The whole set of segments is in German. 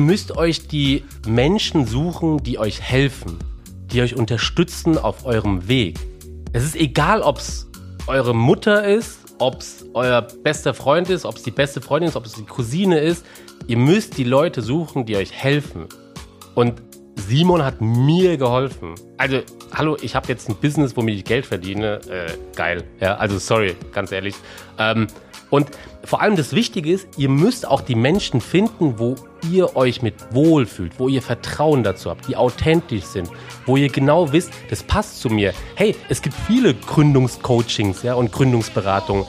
Müsst euch die Menschen suchen, die euch helfen, die euch unterstützen auf eurem Weg. Es ist egal, ob es eure Mutter ist, ob es euer bester Freund ist, ob es die beste Freundin ist, ob es die Cousine ist. Ihr müsst die Leute suchen, die euch helfen. Und Simon hat mir geholfen. Also, hallo, ich habe jetzt ein Business, womit ich Geld verdiene. Äh, geil. Ja, also sorry, ganz ehrlich. Ähm, und vor allem das Wichtige ist, ihr müsst auch die Menschen finden, wo ihr euch mit wohlfühlt, wo ihr Vertrauen dazu habt, die authentisch sind, wo ihr genau wisst, das passt zu mir. Hey, es gibt viele Gründungscoachings ja, und Gründungsberatungen.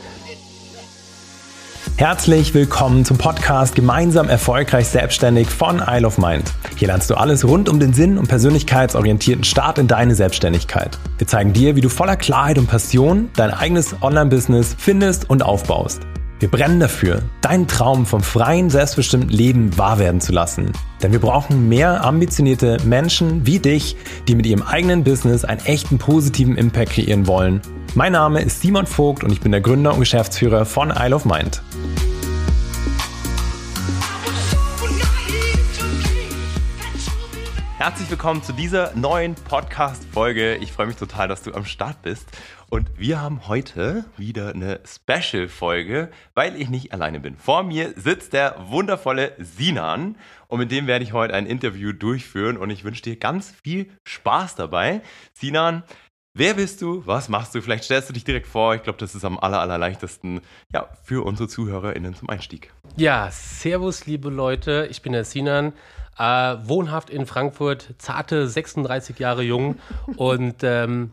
Herzlich willkommen zum Podcast Gemeinsam erfolgreich selbstständig von Isle of Mind. Hier lernst du alles rund um den Sinn und persönlichkeitsorientierten Start in deine Selbstständigkeit. Wir zeigen dir, wie du voller Klarheit und Passion dein eigenes Online-Business findest und aufbaust. Wir brennen dafür, deinen Traum vom freien, selbstbestimmten Leben wahr werden zu lassen. Denn wir brauchen mehr ambitionierte Menschen wie dich, die mit ihrem eigenen Business einen echten positiven Impact kreieren wollen. Mein Name ist Simon Vogt und ich bin der Gründer und Geschäftsführer von Isle of Mind. Herzlich willkommen zu dieser neuen Podcast-Folge. Ich freue mich total, dass du am Start bist. Und wir haben heute wieder eine Special-Folge, weil ich nicht alleine bin. Vor mir sitzt der wundervolle Sinan und mit dem werde ich heute ein Interview durchführen und ich wünsche dir ganz viel Spaß dabei. Sinan, Wer bist du? Was machst du? Vielleicht stellst du dich direkt vor. Ich glaube, das ist am aller, allerleichtesten ja, für unsere ZuhörerInnen zum Einstieg. Ja, servus, liebe Leute. Ich bin der Sinan. Äh, wohnhaft in Frankfurt, zarte 36 Jahre jung und ähm,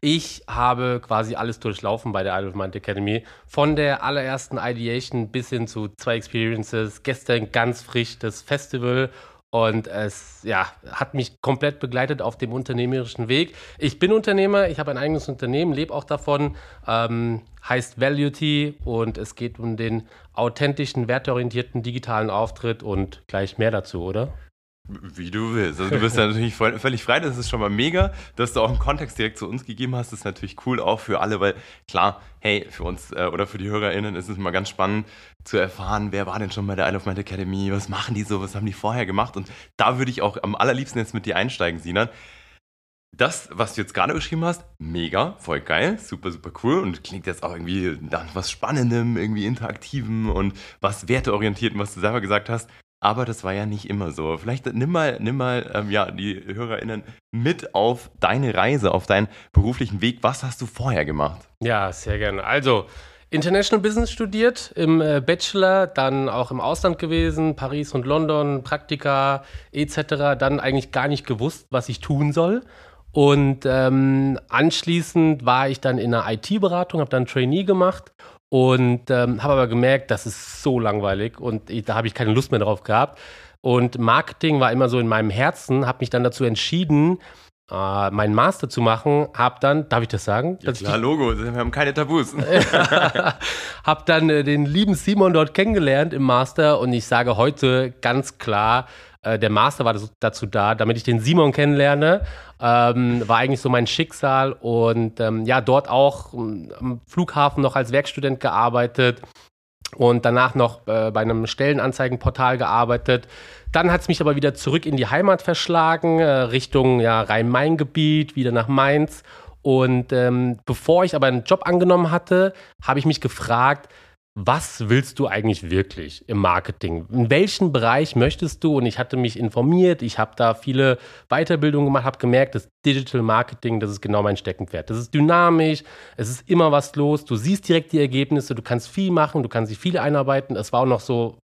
ich habe quasi alles durchlaufen bei der Idle of Mind Academy. Von der allerersten Ideation bis hin zu zwei Experiences. Gestern ganz frisch das Festival und es ja, hat mich komplett begleitet auf dem unternehmerischen Weg. Ich bin Unternehmer, ich habe ein eigenes Unternehmen, lebe auch davon, ähm, heißt Valuety und es geht um den authentischen, werteorientierten digitalen Auftritt und gleich mehr dazu, oder? Wie du willst. Also du bist ja natürlich völlig frei, das ist schon mal mega. Dass du auch einen Kontext direkt zu uns gegeben hast, ist natürlich cool, auch für alle, weil klar, hey, für uns äh, oder für die HörerInnen ist es mal ganz spannend zu erfahren, wer war denn schon bei der Isle of Mind Academy, was machen die so, was haben die vorher gemacht und da würde ich auch am allerliebsten jetzt mit dir einsteigen, Sinan. Das, was du jetzt gerade beschrieben hast, mega, voll geil, super, super cool und klingt jetzt auch irgendwie nach was Spannendem, irgendwie Interaktivem und was Werteorientiertem, was du selber gesagt hast. Aber das war ja nicht immer so. Vielleicht nimm mal, nimm mal ähm, ja, die HörerInnen mit auf deine Reise, auf deinen beruflichen Weg. Was hast du vorher gemacht? Ja, sehr gerne. Also, International Business studiert im äh, Bachelor, dann auch im Ausland gewesen, Paris und London, Praktika etc. Dann eigentlich gar nicht gewusst, was ich tun soll. Und ähm, anschließend war ich dann in einer IT-Beratung, habe dann Trainee gemacht und ähm, habe aber gemerkt, das ist so langweilig und ich, da habe ich keine Lust mehr drauf gehabt. Und Marketing war immer so in meinem Herzen, habe mich dann dazu entschieden, äh, meinen Master zu machen. Habe dann, darf ich das sagen? Ja, klar, Logo, wir haben keine Tabus. habe dann äh, den lieben Simon dort kennengelernt im Master und ich sage heute ganz klar, äh, der Master war dazu da, damit ich den Simon kennenlerne. Ähm, war eigentlich so mein Schicksal und ähm, ja, dort auch ähm, am Flughafen noch als Werkstudent gearbeitet und danach noch äh, bei einem Stellenanzeigenportal gearbeitet. Dann hat es mich aber wieder zurück in die Heimat verschlagen, äh, Richtung ja, Rhein-Main-Gebiet, wieder nach Mainz. Und ähm, bevor ich aber einen Job angenommen hatte, habe ich mich gefragt, was willst du eigentlich wirklich im Marketing? In welchen Bereich möchtest du? Und ich hatte mich informiert, ich habe da viele Weiterbildungen gemacht, habe gemerkt, das Digital Marketing, das ist genau mein Steckenpferd. Das ist dynamisch, es ist immer was los, du siehst direkt die Ergebnisse, du kannst viel machen, du kannst sich viel einarbeiten. Es war auch noch so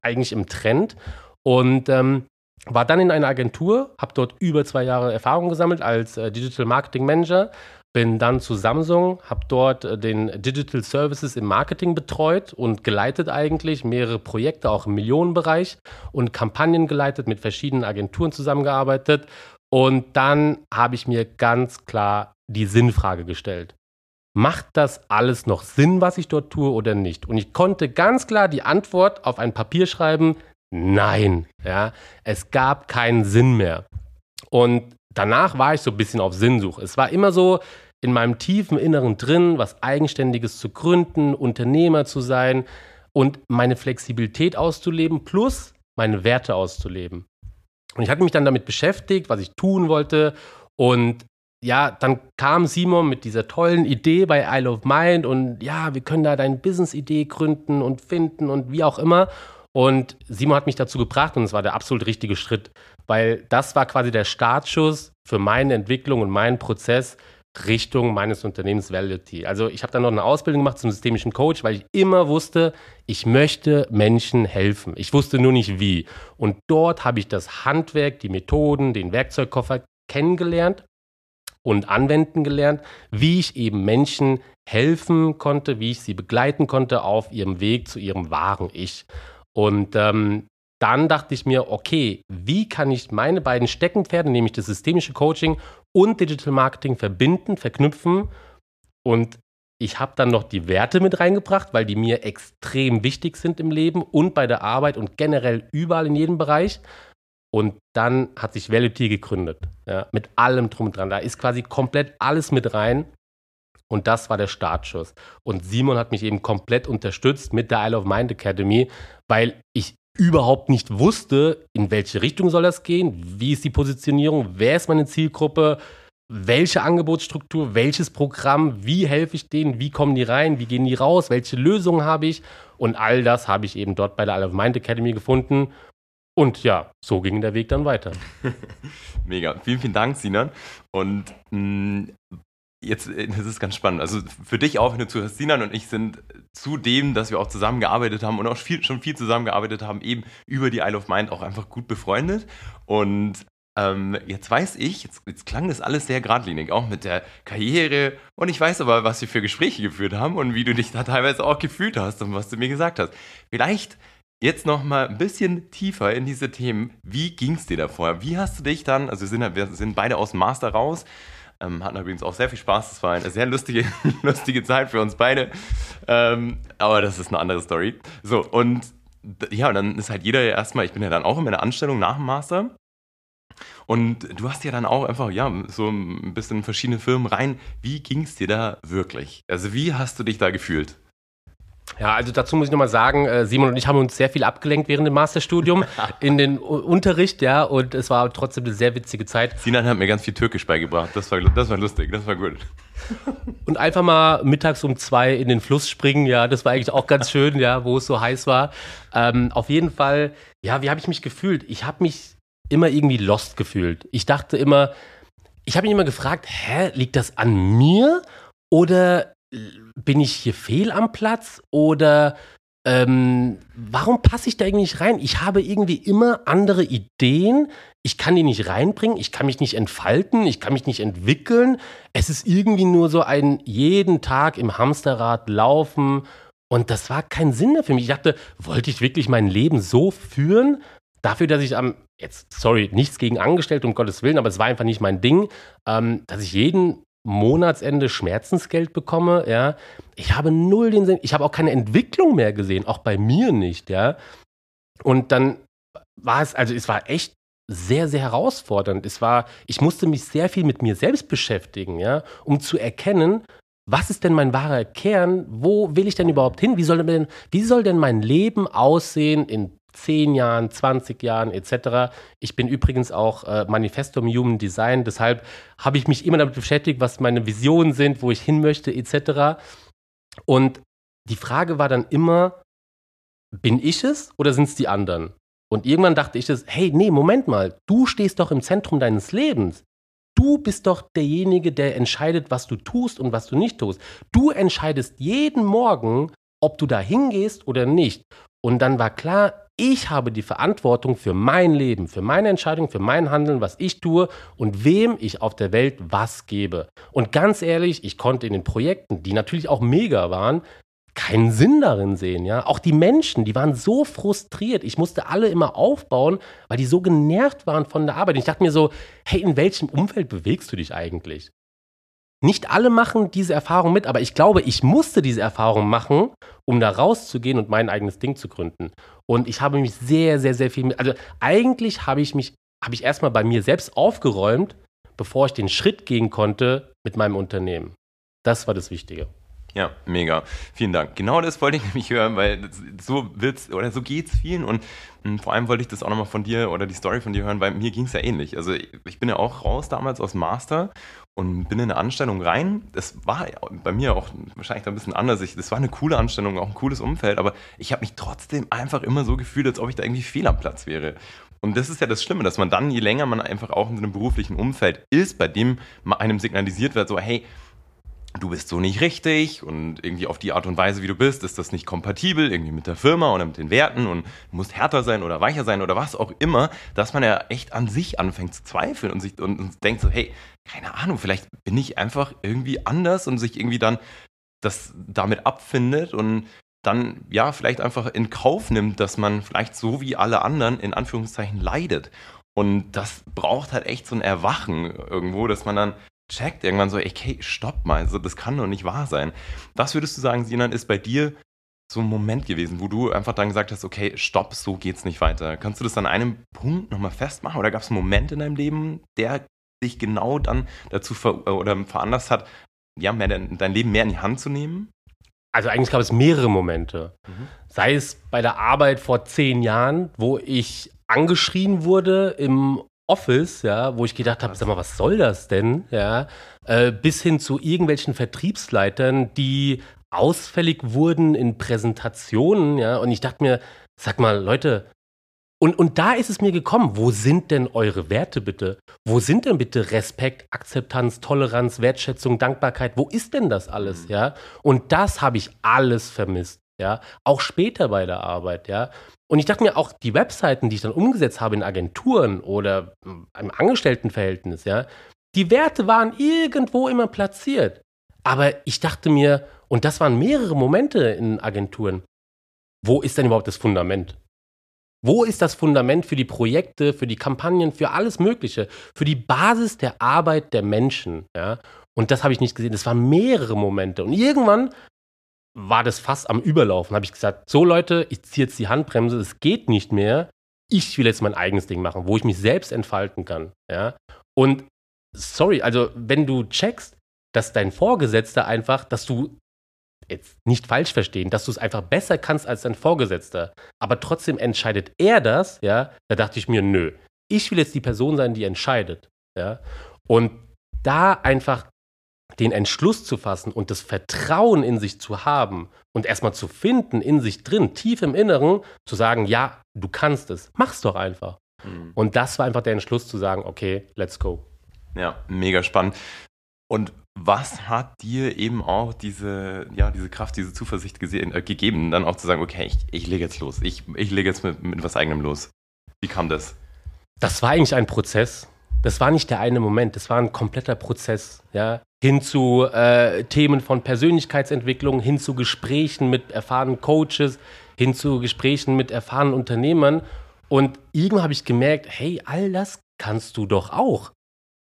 eigentlich im Trend. Und ähm, war dann in einer Agentur, habe dort über zwei Jahre Erfahrung gesammelt als äh, Digital Marketing Manager, bin dann zu Samsung, habe dort äh, den Digital Services im Marketing betreut und geleitet eigentlich, mehrere Projekte auch im Millionenbereich und Kampagnen geleitet, mit verschiedenen Agenturen zusammengearbeitet. Und dann habe ich mir ganz klar die Sinnfrage gestellt. Macht das alles noch Sinn, was ich dort tue oder nicht? Und ich konnte ganz klar die Antwort auf ein Papier schreiben, nein. Ja, es gab keinen Sinn mehr. Und danach war ich so ein bisschen auf Sinnsuche. Es war immer so in meinem tiefen Inneren drin, was Eigenständiges zu gründen, Unternehmer zu sein und meine Flexibilität auszuleben, plus meine Werte auszuleben. Und ich hatte mich dann damit beschäftigt, was ich tun wollte. Und ja, dann kam Simon mit dieser tollen Idee bei Isle of Mind und ja, wir können da deine Business-Idee gründen und finden und wie auch immer. Und Simon hat mich dazu gebracht und es war der absolut richtige Schritt, weil das war quasi der Startschuss für meine Entwicklung und meinen Prozess Richtung meines Unternehmens Validity. Also ich habe dann noch eine Ausbildung gemacht zum systemischen Coach, weil ich immer wusste, ich möchte Menschen helfen. Ich wusste nur nicht wie. Und dort habe ich das Handwerk, die Methoden, den Werkzeugkoffer kennengelernt und anwenden gelernt, wie ich eben Menschen helfen konnte, wie ich sie begleiten konnte auf ihrem Weg zu ihrem wahren Ich. Und ähm, dann dachte ich mir, okay, wie kann ich meine beiden Steckenpferde, nämlich das systemische Coaching und Digital Marketing verbinden, verknüpfen? Und ich habe dann noch die Werte mit reingebracht, weil die mir extrem wichtig sind im Leben und bei der Arbeit und generell überall in jedem Bereich. Und dann hat sich Validity gegründet, ja, mit allem drum und dran. Da ist quasi komplett alles mit rein. Und das war der Startschuss. Und Simon hat mich eben komplett unterstützt mit der Isle of Mind Academy, weil ich überhaupt nicht wusste, in welche Richtung soll das gehen, wie ist die Positionierung, wer ist meine Zielgruppe, welche Angebotsstruktur, welches Programm, wie helfe ich denen, wie kommen die rein, wie gehen die raus, welche Lösungen habe ich. Und all das habe ich eben dort bei der Isle of Mind Academy gefunden. Und ja, so ging der Weg dann weiter. Mega. Vielen, vielen Dank, Sinan. Und mh, mm, Jetzt, äh, das ist ganz spannend. Also für dich auch, wenn du zuhörst, Sinan und ich sind zu dem, dass wir auch zusammengearbeitet haben und auch viel, schon viel zusammengearbeitet haben, eben über die Isle of Mind auch einfach gut befreundet. Und ähm, jetzt weiß ich, jetzt, jetzt, klang das alles sehr geradlinig, auch mit der Karriere. Und ich weiß aber, was wir für Gespräche geführt haben und wie du dich da teilweise auch gefühlt hast und was du mir gesagt hast. Vielleicht jetzt noch mal ein bisschen tiefer in diese Themen. Wie ging es dir davor? Wie hast du dich dann, also wir sind, wir sind beide aus dem Master raus, ähm, hatten übrigens auch sehr viel Spaß. Das war eine sehr lustige, lustige Zeit für uns beide. Ähm, aber das ist eine andere Story. So, und ja, dann ist halt jeder erstmal, ich bin ja dann auch in meiner Anstellung nach dem Master. Und du hast ja dann auch einfach, ja, so ein bisschen in verschiedene Firmen rein. Wie ging es dir da wirklich? Also, wie hast du dich da gefühlt? Ja, also dazu muss ich nochmal sagen, äh, Simon und ich haben uns sehr viel abgelenkt während dem Masterstudium in den Unterricht, ja, und es war trotzdem eine sehr witzige Zeit. Sinan hat mir ganz viel Türkisch beigebracht, das war, das war lustig, das war gut. Und einfach mal mittags um zwei in den Fluss springen, ja, das war eigentlich auch ganz schön, ja, wo es so heiß war. Ähm, auf jeden Fall, ja, wie habe ich mich gefühlt? Ich habe mich immer irgendwie lost gefühlt. Ich dachte immer, ich habe mich immer gefragt, hä, liegt das an mir oder bin ich hier fehl am Platz oder ähm, warum passe ich da irgendwie nicht rein? Ich habe irgendwie immer andere Ideen. Ich kann die nicht reinbringen. Ich kann mich nicht entfalten. Ich kann mich nicht entwickeln. Es ist irgendwie nur so ein jeden Tag im Hamsterrad laufen. Und das war kein Sinn mehr für mich. Ich dachte, wollte ich wirklich mein Leben so führen? Dafür, dass ich am, jetzt, sorry, nichts gegen Angestellte, um Gottes Willen, aber es war einfach nicht mein Ding, ähm, dass ich jeden Monatsende Schmerzensgeld bekomme, ja. Ich habe null den Sinn, ich habe auch keine Entwicklung mehr gesehen, auch bei mir nicht, ja. Und dann war es, also es war echt sehr, sehr herausfordernd. Es war, ich musste mich sehr viel mit mir selbst beschäftigen, ja, um zu erkennen, was ist denn mein wahrer Kern? Wo will ich denn überhaupt hin? Wie soll denn, wie soll denn mein Leben aussehen in 10 Jahren, 20 Jahren etc. Ich bin übrigens auch äh, Manifesto im Human Design, deshalb habe ich mich immer damit beschäftigt, was meine Visionen sind, wo ich hin möchte etc. Und die Frage war dann immer, bin ich es oder sind es die anderen? Und irgendwann dachte ich es, hey, nee, Moment mal, du stehst doch im Zentrum deines Lebens. Du bist doch derjenige, der entscheidet, was du tust und was du nicht tust. Du entscheidest jeden Morgen, ob du da hingehst oder nicht. Und dann war klar, ich habe die Verantwortung für mein Leben, für meine Entscheidung, für mein Handeln, was ich tue und wem ich auf der Welt was gebe. Und ganz ehrlich, ich konnte in den Projekten, die natürlich auch mega waren, keinen Sinn darin sehen, ja. Auch die Menschen, die waren so frustriert. Ich musste alle immer aufbauen, weil die so genervt waren von der Arbeit. Und ich dachte mir so, hey, in welchem Umfeld bewegst du dich eigentlich? Nicht alle machen diese Erfahrung mit, aber ich glaube, ich musste diese Erfahrung machen, um da rauszugehen und mein eigenes Ding zu gründen. Und ich habe mich sehr, sehr, sehr viel mit, also eigentlich habe ich mich, habe ich erstmal bei mir selbst aufgeräumt, bevor ich den Schritt gehen konnte mit meinem Unternehmen. Das war das Wichtige. Ja, mega. Vielen Dank. Genau das wollte ich nämlich hören, weil so wird's oder so geht's vielen und hm, vor allem wollte ich das auch nochmal von dir oder die Story von dir hören, weil mir ging es ja ähnlich. Also ich bin ja auch raus damals aus Master und bin in eine Anstellung rein. Das war bei mir auch wahrscheinlich ein bisschen anders. Ich, das war eine coole Anstellung, auch ein cooles Umfeld, aber ich habe mich trotzdem einfach immer so gefühlt, als ob ich da irgendwie fehl am Platz wäre. Und das ist ja das Schlimme, dass man dann, je länger man einfach auch in einem beruflichen Umfeld ist, bei dem einem signalisiert wird, so, hey, du bist so nicht richtig und irgendwie auf die Art und Weise, wie du bist, ist das nicht kompatibel irgendwie mit der Firma oder mit den Werten und du musst härter sein oder weicher sein oder was auch immer, dass man ja echt an sich anfängt zu zweifeln und sich und, und denkt so, hey, keine Ahnung, vielleicht bin ich einfach irgendwie anders und sich irgendwie dann das damit abfindet und dann ja vielleicht einfach in Kauf nimmt, dass man vielleicht so wie alle anderen in Anführungszeichen leidet. Und das braucht halt echt so ein Erwachen irgendwo, dass man dann checkt irgendwann so, okay, stopp mal, also das kann doch nicht wahr sein. Was würdest du sagen, Sinan, ist bei dir so ein Moment gewesen, wo du einfach dann gesagt hast, okay, stopp, so geht's nicht weiter. Kannst du das an einem Punkt nochmal festmachen? Oder gab es einen Moment in deinem Leben, der dich genau dann dazu ver oder veranlasst hat, ja, mehr dein, dein Leben mehr in die Hand zu nehmen? Also eigentlich gab es mehrere Momente. Mhm. Sei es bei der Arbeit vor zehn Jahren, wo ich angeschrien wurde im Office, ja, wo ich gedacht habe, sag mal, was soll das denn, ja, äh, bis hin zu irgendwelchen Vertriebsleitern, die ausfällig wurden in Präsentationen, ja, und ich dachte mir, sag mal, Leute, und, und da ist es mir gekommen, wo sind denn eure Werte bitte? Wo sind denn bitte Respekt, Akzeptanz, Toleranz, Wertschätzung, Dankbarkeit? Wo ist denn das alles, mhm. ja? Und das habe ich alles vermisst, ja, auch später bei der Arbeit, ja. Und ich dachte mir auch, die Webseiten, die ich dann umgesetzt habe in Agenturen oder im Angestelltenverhältnis, ja, die Werte waren irgendwo immer platziert. Aber ich dachte mir, und das waren mehrere Momente in Agenturen, wo ist denn überhaupt das Fundament? Wo ist das Fundament für die Projekte, für die Kampagnen, für alles Mögliche, für die Basis der Arbeit der Menschen? Ja? Und das habe ich nicht gesehen. Das waren mehrere Momente. Und irgendwann war das fast am Überlaufen. Habe ich gesagt, so Leute, ich ziehe jetzt die Handbremse, es geht nicht mehr. Ich will jetzt mein eigenes Ding machen, wo ich mich selbst entfalten kann. Ja? Und sorry, also wenn du checkst, dass dein Vorgesetzter einfach, dass du jetzt nicht falsch verstehen, dass du es einfach besser kannst als dein Vorgesetzter, aber trotzdem entscheidet er das, ja, da dachte ich mir, nö, ich will jetzt die Person sein, die entscheidet, ja. Und da einfach den Entschluss zu fassen und das Vertrauen in sich zu haben und erstmal zu finden in sich drin, tief im Inneren, zu sagen, ja, du kannst es, mach's doch einfach. Mhm. Und das war einfach der Entschluss zu sagen, okay, let's go. Ja, mega spannend. Und was hat dir eben auch diese, ja, diese Kraft, diese Zuversicht gesehen, äh, gegeben, dann auch zu sagen, okay, ich, ich lege jetzt los, ich, ich lege jetzt mit, mit was eigenem los? Wie kam das? Das war eigentlich ein Prozess. Das war nicht der eine Moment, das war ein kompletter Prozess. Ja? Hin zu äh, Themen von Persönlichkeitsentwicklung, hin zu Gesprächen mit erfahrenen Coaches, hin zu Gesprächen mit erfahrenen Unternehmern. Und irgendwann habe ich gemerkt, hey, all das kannst du doch auch.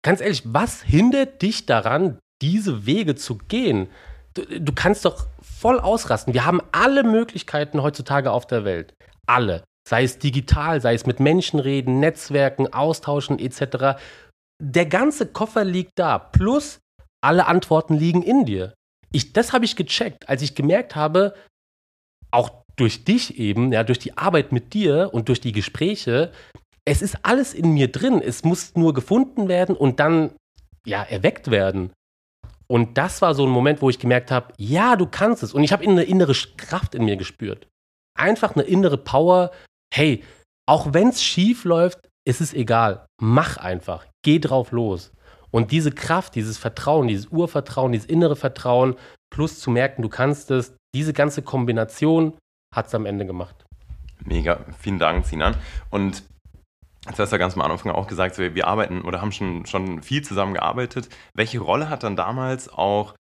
Ganz ehrlich, was hindert dich daran, diese Wege zu gehen? Du, du kannst doch voll ausrasten. Wir haben alle Möglichkeiten heutzutage auf der Welt. Alle. Sei es digital, sei es mit Menschen reden, Netzwerken, austauschen etc. Der ganze Koffer liegt da. Plus alle Antworten liegen in dir. Ich, das habe ich gecheckt, als ich gemerkt habe, auch durch dich eben, ja, durch die Arbeit mit dir und durch die Gespräche, es ist alles in mir drin. Es muss nur gefunden werden und dann, ja, erweckt werden. Und das war so ein Moment, wo ich gemerkt habe, ja, du kannst es. Und ich habe eine innere Kraft in mir gespürt. Einfach eine innere Power. Hey, auch wenn es schief läuft, ist es egal. Mach einfach. Geh drauf los. Und diese Kraft, dieses Vertrauen, dieses Urvertrauen, dieses innere Vertrauen, plus zu merken, du kannst es, diese ganze Kombination hat es am Ende gemacht. Mega, vielen Dank, Sinan. Und Jetzt hast du ja ganz am Anfang auch gesagt, wir arbeiten oder haben schon, schon viel zusammen gearbeitet. Welche Rolle hat dann damals auch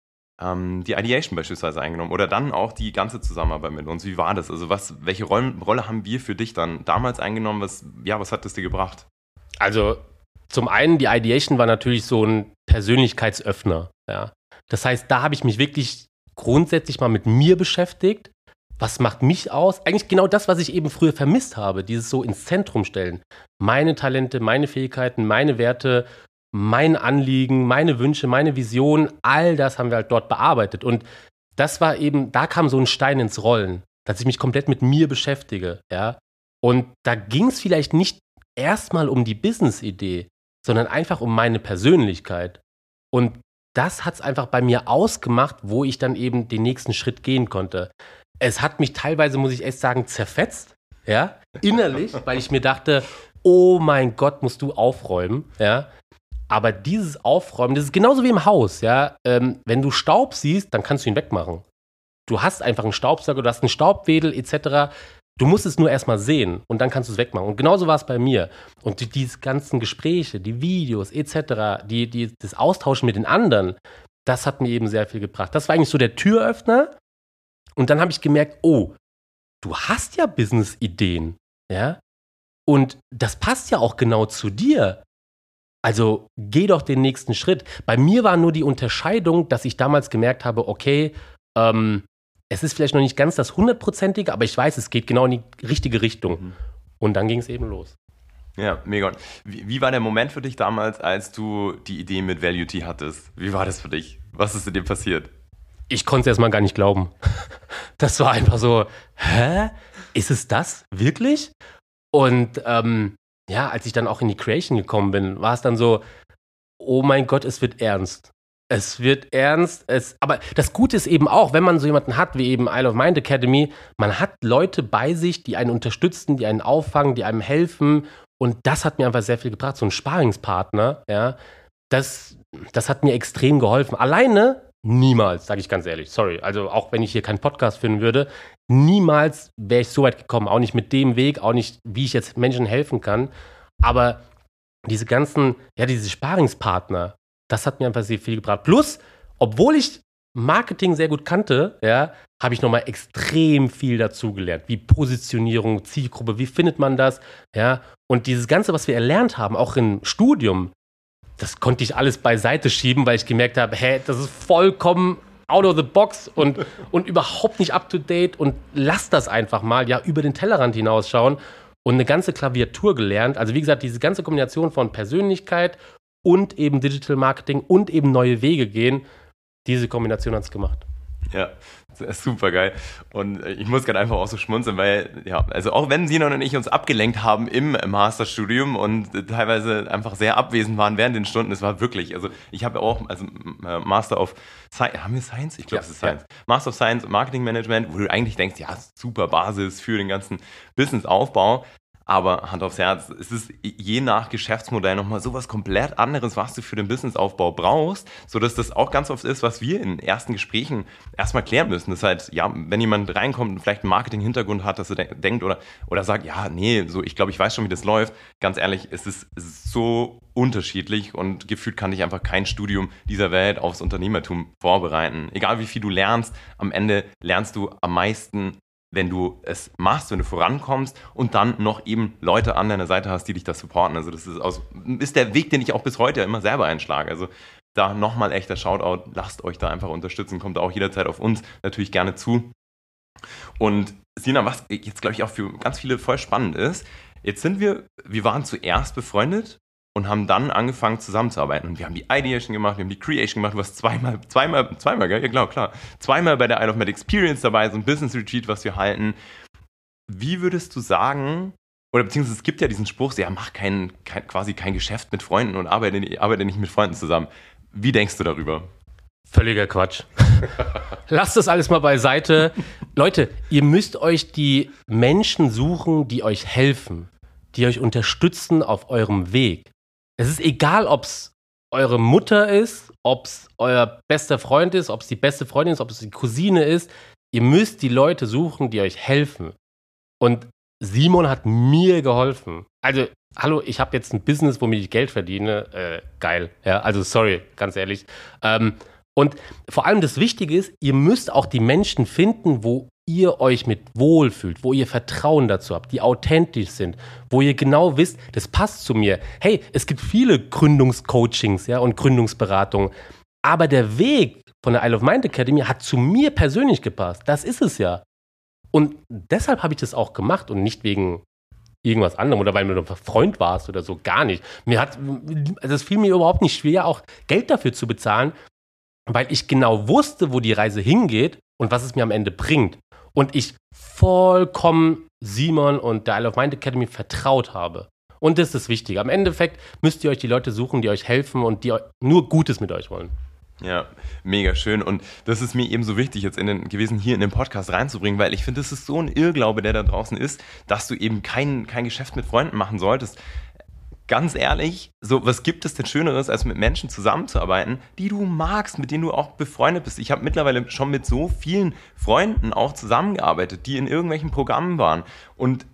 ähm, die Ideation beispielsweise eingenommen oder dann auch die ganze Zusammenarbeit mit uns? Wie war das? Also was, welche Rolle, Rolle haben wir für dich dann damals eingenommen? Was, ja, was hat das dir gebracht? Also zum einen, die Ideation war natürlich so ein Persönlichkeitsöffner. Ja. Das heißt, da habe ich mich wirklich grundsätzlich mal mit mir beschäftigt. Was macht mich aus? Eigentlich genau das, was ich eben früher vermisst habe, dieses so ins Zentrum stellen. Meine Talente, meine Fähigkeiten, meine Werte, mein Anliegen, meine Wünsche, meine Vision, all das haben wir halt dort bearbeitet. Und das war eben, da kam so ein Stein ins Rollen, dass ich mich komplett mit mir beschäftige, ja. Und da ging es vielleicht nicht erstmal um die Business-Idee, sondern einfach um meine Persönlichkeit. Und das hat es einfach bei mir ausgemacht, wo ich dann eben den nächsten Schritt gehen konnte. Es hat mich teilweise, muss ich echt sagen, zerfetzt, ja, innerlich, weil ich mir dachte, oh mein Gott, musst du aufräumen, ja. Aber dieses Aufräumen, das ist genauso wie im Haus, ja. Ähm, wenn du Staub siehst, dann kannst du ihn wegmachen. Du hast einfach einen Staubsauger, du hast einen Staubwedel etc. Du musst es nur erstmal sehen und dann kannst du es wegmachen. Und genauso war es bei mir. Und die, diese ganzen Gespräche, die Videos etc., die, die, das Austauschen mit den anderen, das hat mir eben sehr viel gebracht. Das war eigentlich so der Türöffner. Und dann habe ich gemerkt, oh, du hast ja Business-Ideen, ja? Und das passt ja auch genau zu dir. Also geh doch den nächsten Schritt. Bei mir war nur die Unterscheidung, dass ich damals gemerkt habe, okay, ähm, es ist vielleicht noch nicht ganz das hundertprozentige, aber ich weiß, es geht genau in die richtige Richtung. Mhm. Und dann ging es eben los. Ja, mega. Wie, wie, war der Moment für dich damals, als du die Idee mit Value T hattest? Wie war das für dich? Was ist in dir passiert? Ich konnte es erstmal gar nicht glauben. Das war einfach so, hä? Ist es das? Wirklich? Und ähm, ja, als ich dann auch in die Creation gekommen bin, war es dann so, oh mein Gott, es wird ernst. Es wird ernst. Es, aber das Gute ist eben auch, wenn man so jemanden hat wie eben Isle of Mind Academy, man hat Leute bei sich, die einen unterstützen, die einen auffangen, die einem helfen. Und das hat mir einfach sehr viel gebracht. So ein Sparingspartner, ja, das, das hat mir extrem geholfen. Alleine niemals, sage ich ganz ehrlich. Sorry. Also auch wenn ich hier keinen Podcast finden würde, niemals wäre ich so weit gekommen. Auch nicht mit dem Weg, auch nicht, wie ich jetzt Menschen helfen kann. Aber diese ganzen, ja, diese Sparingspartner, das hat mir einfach sehr viel gebracht. Plus, obwohl ich Marketing sehr gut kannte, ja, habe ich nochmal extrem viel dazugelernt. Wie Positionierung, Zielgruppe, wie findet man das? Ja, und dieses Ganze, was wir erlernt haben, auch im Studium, das konnte ich alles beiseite schieben, weil ich gemerkt habe, hä, das ist vollkommen out of the box und, und überhaupt nicht up to date und lass das einfach mal, ja, über den Tellerrand hinausschauen und eine ganze Klaviatur gelernt. Also wie gesagt, diese ganze Kombination von Persönlichkeit und eben Digital Marketing und eben neue Wege gehen. Diese Kombination hat es gemacht. Ja, super geil. Und äh, ich muss gerade einfach auch so schmunzeln, weil, ja, also auch wenn Sinon und ich uns abgelenkt haben im Masterstudium und teilweise einfach sehr abwesend waren während den Stunden, es war wirklich, also ich habe auch, also äh, Master of Science, haben wir Science? Ich glaube, ja, es ist Science. Ja. Master of Science Marketing Management, wo du eigentlich denkst, ja, super Basis für den ganzen Businessaufbau. Aber Hand aufs Herz, es ist je nach Geschäftsmodell nochmal sowas komplett anderes, was du für den Businessaufbau brauchst, sodass das auch ganz oft ist, was wir in ersten Gesprächen erstmal klären müssen. Das heißt, ja, wenn jemand reinkommt und vielleicht einen Marketing-Hintergrund hat, dass er de denkt oder, oder sagt, ja, nee, so, ich glaube, ich weiß schon, wie das läuft. Ganz ehrlich, ist, es ist so unterschiedlich und gefühlt kann dich einfach kein Studium dieser Welt aufs Unternehmertum vorbereiten. Egal wie viel du lernst, am Ende lernst du am meisten wenn du es machst, wenn du vorankommst und dann noch eben Leute an deiner Seite hast, die dich da supporten. Also das ist, aus, ist der Weg, den ich auch bis heute immer selber einschlage. Also da nochmal echter Shoutout, lasst euch da einfach unterstützen, kommt auch jederzeit auf uns natürlich gerne zu. Und Sina, was jetzt glaube ich auch für ganz viele voll spannend ist, jetzt sind wir, wir waren zuerst befreundet und haben dann angefangen zusammenzuarbeiten. Und wir haben die Ideation gemacht, wir haben die Creation gemacht, du warst zweimal, zweimal, zweimal, gell? Ja, klar, klar. Zweimal bei der Isle of Med Experience dabei, so ein Business Retreat, was wir halten. Wie würdest du sagen, oder beziehungsweise es gibt ja diesen Spruch, ja, mach kein, kein, quasi kein Geschäft mit Freunden und arbeite, arbeite nicht mit Freunden zusammen. Wie denkst du darüber? Völliger Quatsch. Lasst das alles mal beiseite. Leute, ihr müsst euch die Menschen suchen, die euch helfen, die euch unterstützen auf eurem Weg. Es ist egal, ob es eure Mutter ist, ob es euer bester Freund ist, ob es die beste Freundin ist, ob es die Cousine ist. Ihr müsst die Leute suchen, die euch helfen. Und Simon hat mir geholfen. Also, hallo, ich habe jetzt ein Business, womit ich Geld verdiene. Äh, geil. Ja, also sorry, ganz ehrlich. Ähm, und vor allem das Wichtige ist, ihr müsst auch die Menschen finden, wo ihr euch mit wohlfühlt, wo ihr Vertrauen dazu habt, die authentisch sind, wo ihr genau wisst, das passt zu mir. Hey, es gibt viele Gründungscoachings ja, und Gründungsberatungen, aber der Weg von der Isle of Mind Academy hat zu mir persönlich gepasst. Das ist es ja. Und deshalb habe ich das auch gemacht und nicht wegen irgendwas anderem oder weil du ein Freund warst oder so, gar nicht. Mir hat, also es fiel mir überhaupt nicht schwer, auch Geld dafür zu bezahlen, weil ich genau wusste, wo die Reise hingeht und was es mir am Ende bringt. Und ich vollkommen Simon und der Isle of Mind Academy vertraut habe. Und das ist das Wichtige. Am Endeffekt müsst ihr euch die Leute suchen, die euch helfen und die nur Gutes mit euch wollen. Ja, mega schön. Und das ist mir eben so wichtig jetzt in den, gewesen, hier in den Podcast reinzubringen, weil ich finde, das ist so ein Irrglaube, der da draußen ist, dass du eben kein, kein Geschäft mit Freunden machen solltest. Ganz ehrlich, so was gibt es denn Schöneres, als mit Menschen zusammenzuarbeiten, die du magst, mit denen du auch befreundet bist? Ich habe mittlerweile schon mit so vielen Freunden auch zusammengearbeitet, die in irgendwelchen Programmen waren. Und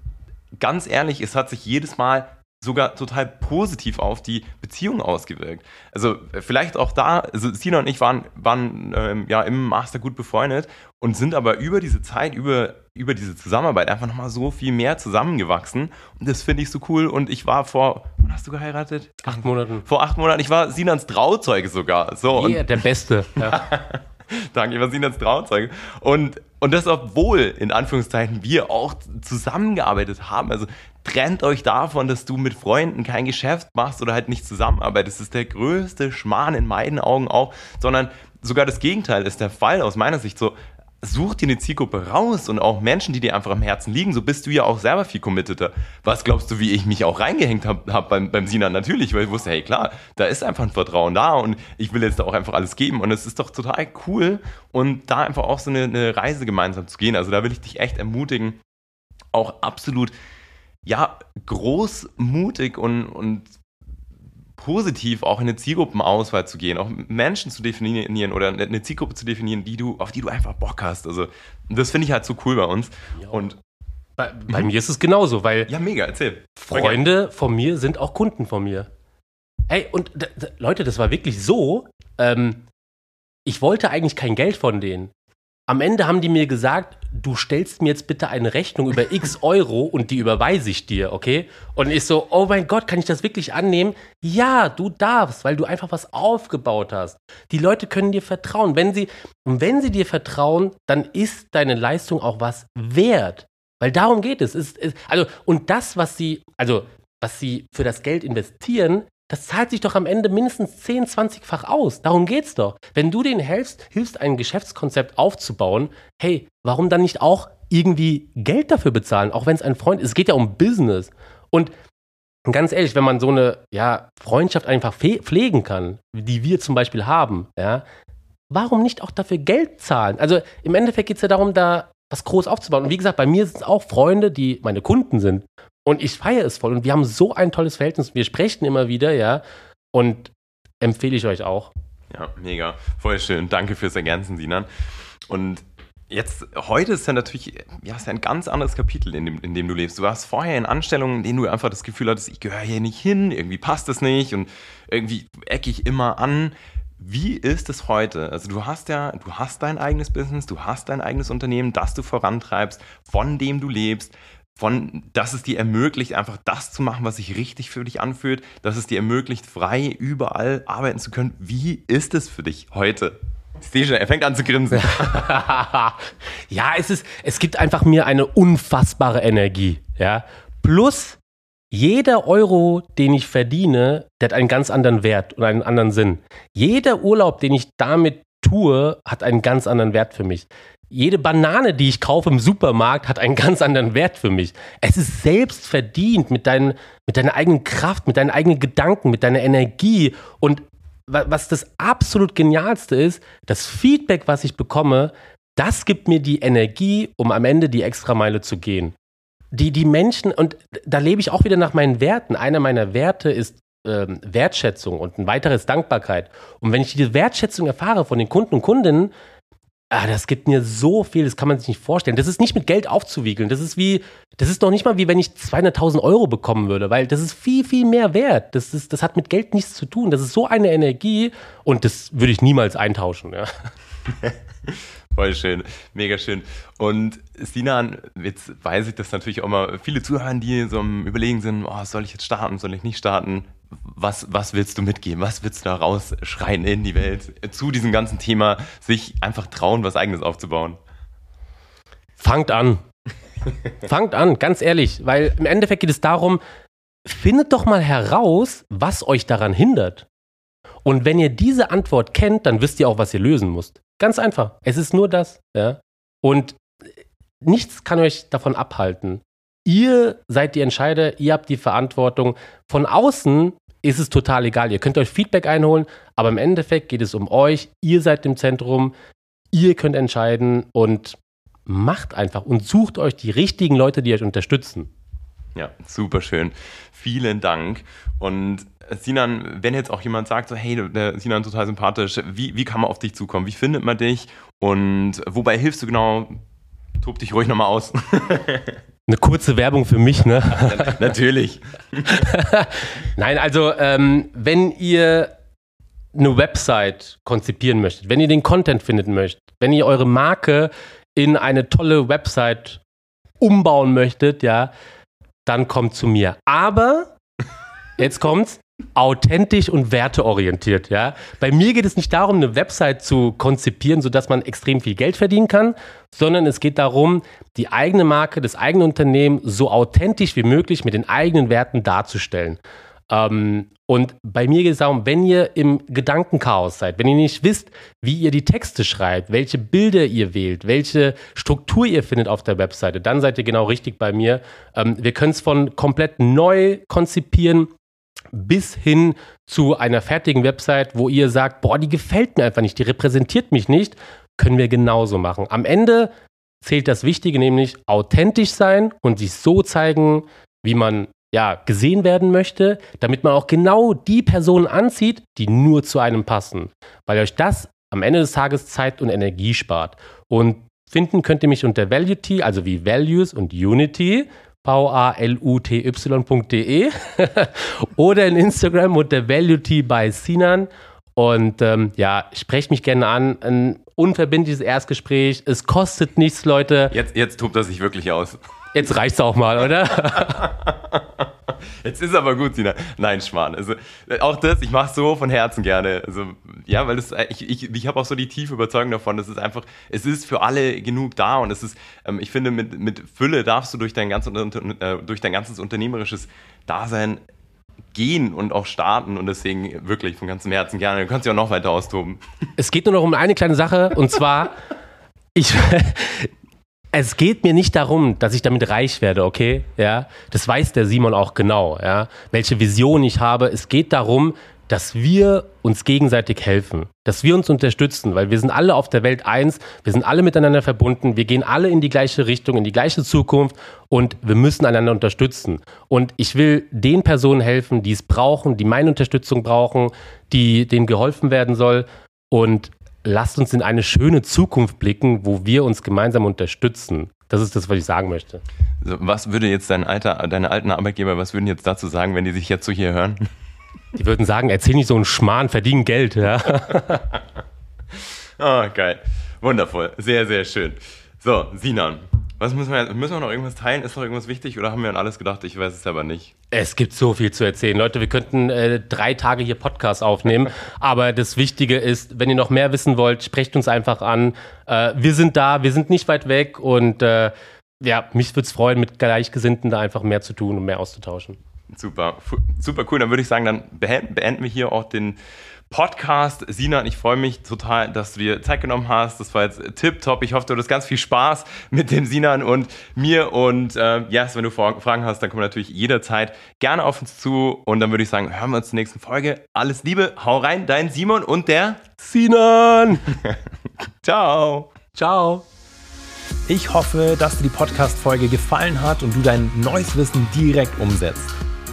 ganz ehrlich, es hat sich jedes Mal sogar total positiv auf die Beziehung ausgewirkt. Also vielleicht auch da, also Sina und ich waren, waren ähm, ja im Master gut befreundet und sind aber über diese Zeit, über, über diese Zusammenarbeit einfach nochmal so viel mehr zusammengewachsen. Und das finde ich so cool. Und ich war vor, wann hast du geheiratet? Acht Monaten. Vor acht Monaten. Ich war Sinans Trauzeuge sogar. So, yeah, der Beste. Ja. Danke, ich war Sinans Trauzeuge. Und und das, obwohl, in Anführungszeichen, wir auch zusammengearbeitet haben. Also trennt euch davon, dass du mit Freunden kein Geschäft machst oder halt nicht zusammenarbeitest. Das ist der größte Schmarrn in meinen Augen auch, sondern sogar das Gegenteil ist der Fall aus meiner Sicht so. Such dir eine Zielgruppe raus und auch Menschen, die dir einfach am Herzen liegen. So bist du ja auch selber viel committeter. Was glaubst du, wie ich mich auch reingehängt habe hab beim, beim Sina? Natürlich, weil ich wusste, hey klar, da ist einfach ein Vertrauen da und ich will jetzt da auch einfach alles geben. Und es ist doch total cool und da einfach auch so eine, eine Reise gemeinsam zu gehen. Also da will ich dich echt ermutigen, auch absolut ja, großmutig und, und positiv auch in eine Zielgruppenauswahl zu gehen, auch Menschen zu definieren oder eine Zielgruppe zu definieren, die du, auf die du einfach Bock hast. Also das finde ich halt so cool bei uns. Ja. Und bei, bei mir ist es genauso, weil ja mega, erzähl. Freunde von mir sind auch Kunden von mir. Ey, und Leute, das war wirklich so. Ähm, ich wollte eigentlich kein Geld von denen. Am Ende haben die mir gesagt, du stellst mir jetzt bitte eine Rechnung über x Euro und die überweise ich dir, okay? Und ich so, oh mein Gott, kann ich das wirklich annehmen? Ja, du darfst, weil du einfach was aufgebaut hast. Die Leute können dir vertrauen. Wenn sie, und wenn sie dir vertrauen, dann ist deine Leistung auch was wert. Weil darum geht es. es, es also, und das, was sie, also, was sie für das Geld investieren, das zahlt sich doch am Ende mindestens 10, 20-fach aus. Darum geht's doch. Wenn du denen hilfst, hilfst, ein Geschäftskonzept aufzubauen, hey, warum dann nicht auch irgendwie Geld dafür bezahlen, auch wenn es ein Freund ist? Es geht ja um Business. Und ganz ehrlich, wenn man so eine ja, Freundschaft einfach pflegen kann, die wir zum Beispiel haben, ja, warum nicht auch dafür Geld zahlen? Also im Endeffekt geht es ja darum, da was groß aufzubauen. Und wie gesagt, bei mir sind es auch Freunde, die meine Kunden sind. Und ich feiere es voll. Und wir haben so ein tolles Verhältnis. Wir sprechen immer wieder, ja. Und empfehle ich euch auch. Ja, mega. Voll schön. Danke fürs Ergänzen, Sinan. Und jetzt, heute ist ja natürlich, ja, ist ja ein ganz anderes Kapitel, in dem, in dem du lebst. Du warst vorher in Anstellungen, in denen du einfach das Gefühl hattest, ich gehöre hier nicht hin, irgendwie passt es nicht und irgendwie ecke ich immer an. Wie ist es heute? Also du hast ja, du hast dein eigenes Business, du hast dein eigenes Unternehmen, das du vorantreibst, von dem du lebst von, dass es dir ermöglicht, einfach das zu machen, was sich richtig für dich anfühlt, dass es dir ermöglicht, frei überall arbeiten zu können. Wie ist es für dich heute? Ich er fängt an zu grinsen. ja, es ist, es gibt einfach mir eine unfassbare Energie, ja. Plus, jeder Euro, den ich verdiene, der hat einen ganz anderen Wert und einen anderen Sinn. Jeder Urlaub, den ich damit tue, hat einen ganz anderen Wert für mich. Jede Banane, die ich kaufe im Supermarkt, hat einen ganz anderen Wert für mich. Es ist selbst verdient mit, dein, mit deiner eigenen Kraft, mit deinen eigenen Gedanken, mit deiner Energie. Und was das absolut Genialste ist, das Feedback, was ich bekomme, das gibt mir die Energie, um am Ende die Extrameile zu gehen. Die, die Menschen, und da lebe ich auch wieder nach meinen Werten. Einer meiner Werte ist ähm, Wertschätzung und ein weiteres Dankbarkeit. Und wenn ich diese Wertschätzung erfahre von den Kunden und Kundinnen, Ah, das gibt mir so viel, das kann man sich nicht vorstellen. Das ist nicht mit Geld aufzuwiegeln. Das ist wie, das ist doch nicht mal wie wenn ich 200.000 Euro bekommen würde, weil das ist viel, viel mehr wert. Das, ist, das hat mit Geld nichts zu tun. Das ist so eine Energie und das würde ich niemals eintauschen. Ja. Voll schön, mega schön. Und Sinan, jetzt weiß ich, dass natürlich auch mal viele zuhören, die so am Überlegen sind, oh, soll ich jetzt starten, soll ich nicht starten? Was, was willst du mitgeben? Was willst du da rausschreien in die Welt zu diesem ganzen Thema, sich einfach trauen, was Eigenes aufzubauen? Fangt an. Fangt an, ganz ehrlich, weil im Endeffekt geht es darum, findet doch mal heraus, was euch daran hindert. Und wenn ihr diese Antwort kennt, dann wisst ihr auch, was ihr lösen müsst. Ganz einfach. Es ist nur das. Ja? Und nichts kann euch davon abhalten. Ihr seid die Entscheider, ihr habt die Verantwortung. Von außen ist es total egal. Ihr könnt euch Feedback einholen, aber im Endeffekt geht es um euch. Ihr seid im Zentrum. Ihr könnt entscheiden und macht einfach und sucht euch die richtigen Leute, die euch unterstützen. Ja, super schön. Vielen Dank. Und äh, Sinan, wenn jetzt auch jemand sagt, so, hey, der Sinan total sympathisch, wie, wie kann man auf dich zukommen? Wie findet man dich? Und wobei hilfst du genau? Tob dich ruhig nochmal aus. Eine kurze Werbung für mich, ne? Natürlich. Nein, also ähm, wenn ihr eine Website konzipieren möchtet, wenn ihr den Content finden möchtet, wenn ihr eure Marke in eine tolle Website umbauen möchtet, ja, dann kommt zu mir. Aber, jetzt kommt's, authentisch und werteorientiert, ja. Bei mir geht es nicht darum, eine Website zu konzipieren, sodass man extrem viel Geld verdienen kann, sondern es geht darum, die eigene Marke, das eigene Unternehmen so authentisch wie möglich mit den eigenen Werten darzustellen. Ähm, und bei mir geht es darum, wenn ihr im Gedankenchaos seid, wenn ihr nicht wisst, wie ihr die Texte schreibt, welche Bilder ihr wählt, welche Struktur ihr findet auf der Webseite, dann seid ihr genau richtig bei mir. Ähm, wir können es von komplett neu konzipieren bis hin zu einer fertigen Website, wo ihr sagt, boah, die gefällt mir einfach nicht, die repräsentiert mich nicht, können wir genauso machen. Am Ende zählt das Wichtige, nämlich authentisch sein und sich so zeigen, wie man ja, gesehen werden möchte, damit man auch genau die Personen anzieht, die nur zu einem passen. Weil euch das am Ende des Tages Zeit und Energie spart. Und finden könnt ihr mich unter Valuety, also wie Values und Unity, v-a-l-u-t-y.de oder in Instagram unter Valuety by Sinan. Und ähm, ja, sprecht mich gerne an. Ein unverbindliches Erstgespräch. Es kostet nichts, Leute. Jetzt, jetzt tobt er sich wirklich aus. Jetzt reicht's auch mal, oder? Jetzt ist aber gut, Sina. Nein, Schmarrn. Also, auch das, ich mache so von Herzen gerne. Also, ja, weil das, ich, ich, ich habe auch so die tiefe Überzeugung davon, dass es einfach, es ist für alle genug da und es ist, ähm, ich finde, mit, mit Fülle darfst du durch dein, ganz, äh, durch dein ganzes unternehmerisches Dasein gehen und auch starten und deswegen wirklich von ganzem Herzen gerne. Du kannst dich auch noch weiter austoben. Es geht nur noch um eine kleine Sache und zwar, ich, es geht mir nicht darum, dass ich damit reich werde, okay? Ja, das weiß der Simon auch genau, ja, welche Vision ich habe. Es geht darum, dass wir uns gegenseitig helfen, dass wir uns unterstützen, weil wir sind alle auf der Welt eins, wir sind alle miteinander verbunden, wir gehen alle in die gleiche Richtung, in die gleiche Zukunft und wir müssen einander unterstützen. Und ich will den Personen helfen, die es brauchen, die meine Unterstützung brauchen, die denen geholfen werden soll. Und lasst uns in eine schöne Zukunft blicken, wo wir uns gemeinsam unterstützen. Das ist das, was ich sagen möchte. Was würde jetzt dein alter, deine alten Arbeitgeber, was würden jetzt dazu sagen, wenn die sich jetzt so hier hören? Die würden sagen, erzähl nicht so einen Schmarrn, verdienen Geld, ja. oh, geil. Wundervoll. Sehr, sehr schön. So, Sinan, was müssen wir, müssen wir noch irgendwas teilen? Ist noch irgendwas wichtig oder haben wir an alles gedacht? Ich weiß es aber nicht. Es gibt so viel zu erzählen. Leute, wir könnten äh, drei Tage hier Podcast aufnehmen. aber das Wichtige ist, wenn ihr noch mehr wissen wollt, sprecht uns einfach an. Äh, wir sind da, wir sind nicht weit weg und äh, ja, mich würde es freuen, mit Gleichgesinnten da einfach mehr zu tun und mehr auszutauschen. Super, super cool. Dann würde ich sagen, dann beenden wir hier auch den Podcast. Sinan, ich freue mich total, dass du dir Zeit genommen hast. Das war jetzt tipptopp. Ich hoffe, du hattest ganz viel Spaß mit dem Sinan und mir. Und äh, yes, wenn du Fragen hast, dann komm natürlich jederzeit gerne auf uns zu. Und dann würde ich sagen, hören wir uns zur nächsten Folge. Alles Liebe, hau rein, dein Simon und der Sinan. Ciao. Ciao. Ich hoffe, dass dir die Podcast-Folge gefallen hat und du dein neues Wissen direkt umsetzt.